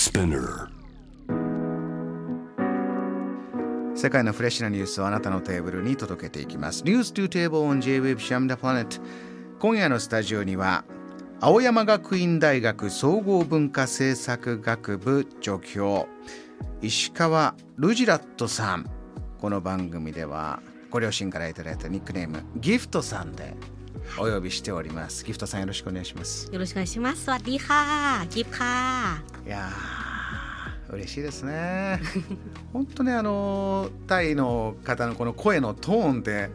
Spinner 世界のフレッシュなニュースをあなたのテーブルに届けていきます。News to Table on J-Wave Sham the Planet 今夜のスタジオには青山学院大学総合文化政策学部助教石川ルジラットさんこの番組ではご両親からいただいたニックネームギフトさんでお呼びしておりますギフトさんよろしくお願いしますよろしくお願いします。สวัสดีค่ะกิฟต์ค่ะい やー嬉しいですね。本当ねあのタイの方のこの声のトーンって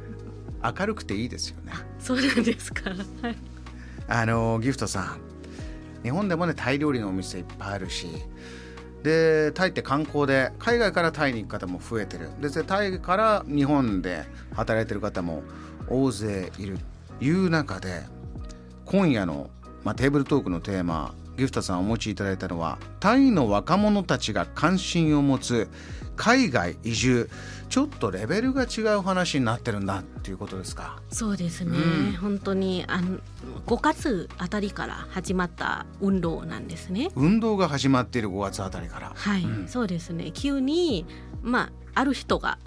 明るくていいですよね。そうなんですか。はい。あのギフトさん。日本でもねタイ料理のお店いっぱいあるし。でタイって観光で海外からタイに行く方も増えてる。ででタイから日本で働いてる方も大勢いる。いう中で今夜の、まあ、テーブルトークのテーマギフトさんお持ちいただいたのはタイの若者たちが関心を持つ海外移住ちょっとレベルが違う話になってるんだっていうことですか？そうですね、うん。本当にあの5月あたりから始まった運動なんですね。運動が始まっている5月あたりから。はい、うん。そうですね。急にまあある人が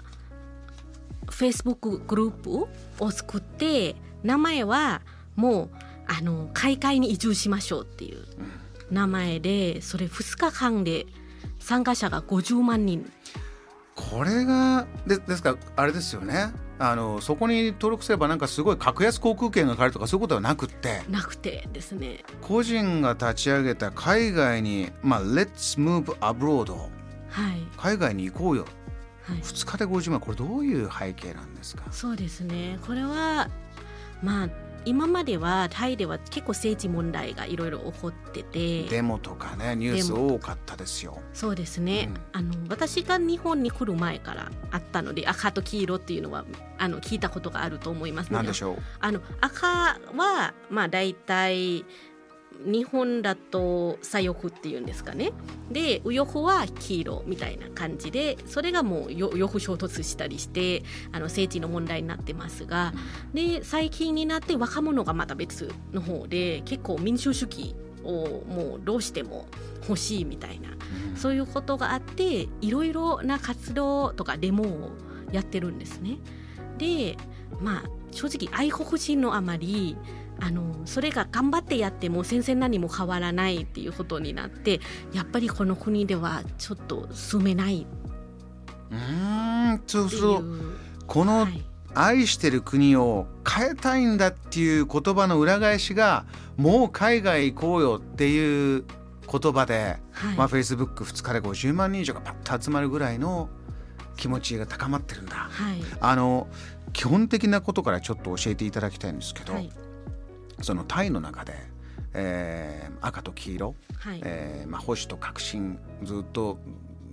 Facebook グループを作って名前はもうあの海外に移住しましょうっていう名前でそれ2日間で参加者が50万人。これがでですからあれですよね。あのそこに登録すればなんかすごい格安航空券が買えるとかそういうことはなくって。なくてですね。個人が立ち上げた海外にまあ Let's Move Abroad はい、海外に行こうよ。はい、2日で50万。これどういう背景なんですか？そうですね。これはまあ今まではタイでは結構政治問題がいろいろ起こってて。デモとかねニュース多かったですよ。そうですね、うん。あの私が日本に来る前からあったので赤と黄色っていうのはあの聞いたことがあると思いますね。何でしょう？あの赤はまあ大体日本だと左翼っていうんですかね。で右翼は黄色みたいな感じでそれがもうよよく衝突したりしてあの政治の問題になってますが。で最近になって若者がまた別の方で結構民主主義をもうどうしても欲しいみたいなそういうことがあっていろいろな活動とかデモをやってるんですね。でまあ正直愛国心のあまりあのそれが頑張ってやっても全然何も変わらないっていうことになってやっぱりこの国ではちょっと住めない。っうーんそうそう。このはい。愛してる国を変えたいんだっていう言葉の裏返しがもう海外行こうよっていう言葉で、はい。まあ、Facebook2 日で50万人以上がパッと集まるぐらいの気持ちが高まってるんだ。はい。あの基本的なことからちょっと教えていただきたいんですけど、はいそのタイの中で、えー赤と黄色、はい。えーまあ、保守と革新ずっと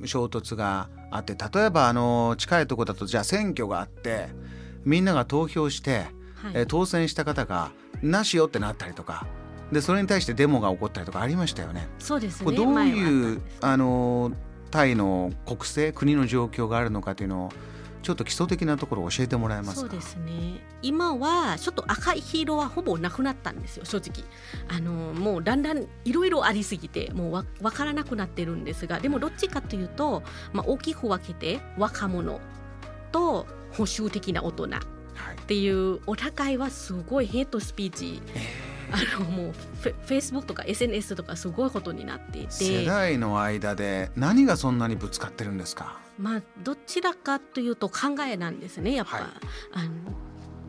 衝突があって例えばあの近いところだとじゃあ選挙があってみんなが投票して、はい。えー当選した方がなしよってなったりとかでそれに対してデモが起こったりとかありましたよね。そうですね。これどういうあのタイの国政国の状況があるのかというのをちょっと基礎的なところを教えてもらえますか？そうですね。今はちょっと赤い黄色はほぼなくなったんですよ正直。あのもうだんだんいろいろありすぎてもうわ分からなくなってるんですがでもどっちかというと、まあ、大きく分けて若者と保守的な大人っはい。ていうお互いはすごいヘイトスピーチあのもうフェイスブックとか SNS とかすごいことになってい世て代の間で何がそんなにぶつかってるんですか？まあどちらかというと考えなんですねやっぱ、はい。あの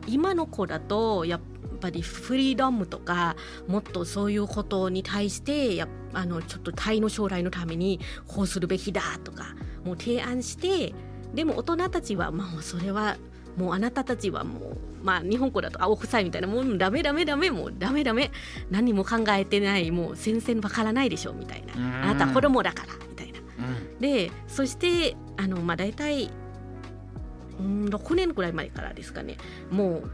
今の子だとやっぱりフリーダムとかもっとそういうことに対してやっあのちょっとタイの将来のためにこうするべきだとかもう提案してでも大人たちはまあそれはもうあなたたちはもうまあ日本語だと青臭いみたいなもうダメダメダメもうダメダメ何も考えてないもう全然わからないでしょみたいな。うん。あなたは子供だからみたいな。うん。でそしてあの、まあ、大体うん6年ぐらい前からですかね。もう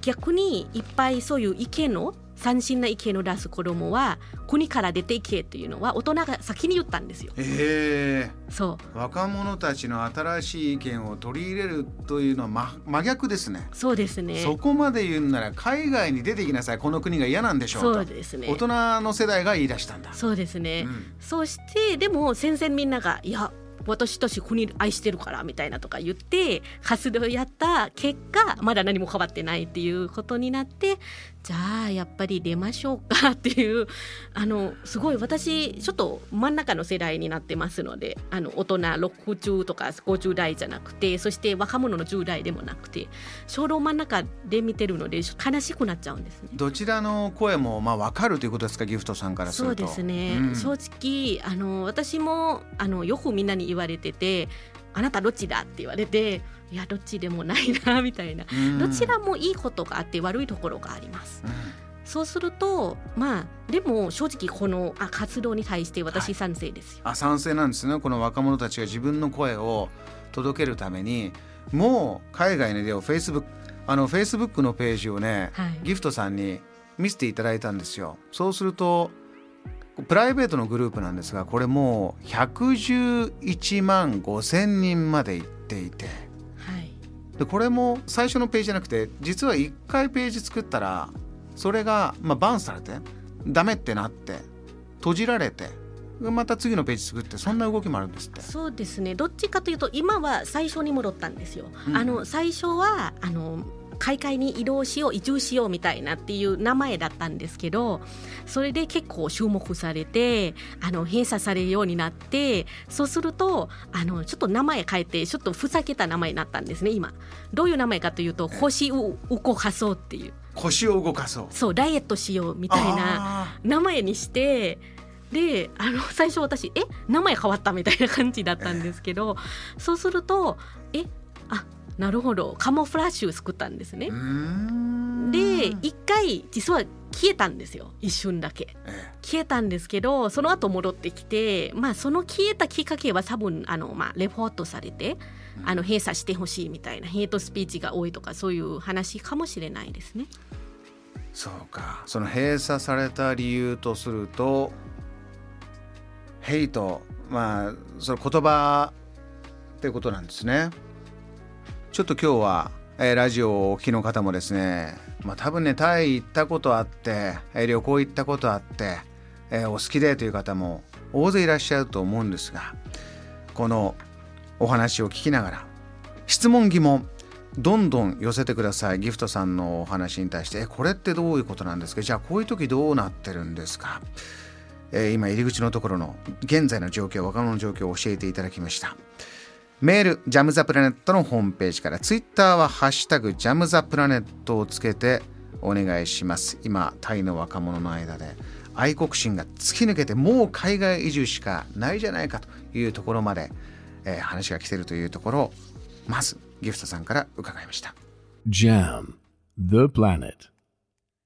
逆にいっぱいそういう意見の斬新な意見を出す子供は国から出ていけというのは大人が先に言ったんですよ。え。そう。若者たちの新しい意見を取り入れるというのは、ま、真逆ですね。そうですね。そこまで言うんなら海外に出ていきなさい。この国が嫌なんでしょうと。そうですね。大人の世代が言い出したんだ。そうですね、うん。そしてでも戦前みんなが「いや私たち国愛してるから」みたいなとか言って活動やった結果まだ何も変わってないっていうことになってじゃあやっぱり出ましょうかっていうあのすごい私ちょっと真ん中の世代になってますのであの大人60とか50代じゃなくてそして若者の10代でもなくてちょうど真ん中で見てるので悲しくなっちゃうんですね。どちらの声もまあ分かるということですかギフトさんからすると。そうですね、うん正直あの私もあのよくみんなに言われてて「あなたどっちだ?」って言われて「いやどっちでもないな」みたいな、うん。どちらもいいことがあって悪いところがあります。うん。そうするとまあでも正直このあ活動に対して私賛成ですよ。あ賛成なんですね。この若者たちが自分の声を届けるためにもう海外に出よう Facebook あの Facebook のページをね、はい。ギフトさんに見せていただいたんですよ。そうするとプライベートのグループなんですがこれもう111万5千人まで行っていて。はいでこれも最初のページじゃなくて実は1回ページ作ったらそれが、まあ、バンされてダメってなって閉じられてまた次のページ作ってそんな動きもあるんですって。そうですねどっちかというと今は最初に戻ったんですよ。うんあの最初はあの海外に移動しよう移住しようみたいなっていう名前だったんですけどそれで結構注目されてあの閉鎖されるようになってそうするとあのちょっと名前変えてちょっとふざけた名前になったんですね今。どういう名前かというと星を動かそうっていう。腰を動かそう。そうダイエットしようみたいなあ名前にしてであの最初私え？名前変わったみたいな感じだったんですけど、そうするとえ？あなるほど。カモフラッシュ作ったんですね。で一回実は消えたんですよ。一瞬だけ。え消えたんですけどその後戻ってきてまあその消えたきっかけは多分あの、まあ、レポートされてあの閉鎖してほしいみたいなヘイトスピーチが多いとかそういう話かもしれないですね。そうか。その閉鎖された理由とするとヘイトまあその言葉ってことなんですねちょっと今日は、えーラジオをお聞きの方もですねまあ多分ねタイ行ったことあって、えー旅行行ったことあって、えーお好きでという方も大勢いらっしゃると思うんですがこのお話を聞きながら質問疑問どんどん寄せてくださいギフトさんのお話に対して。えこれってどういうことなんですか？じゃあこういう時どうなってるんですか、えー今入り口のところの現在の状況若者の状況を教えていただきました。メールジャム・ザ・プラネットのホームページからツイッターは「ハッシュタグジャム・ザ・プラネット」をつけてお願いします今タイの若者の間で愛国心が突き抜けてもう海外移住しかないじゃないかというところまで、えー話が来ているというところをまずギフトさんから伺いました Jam, the planet.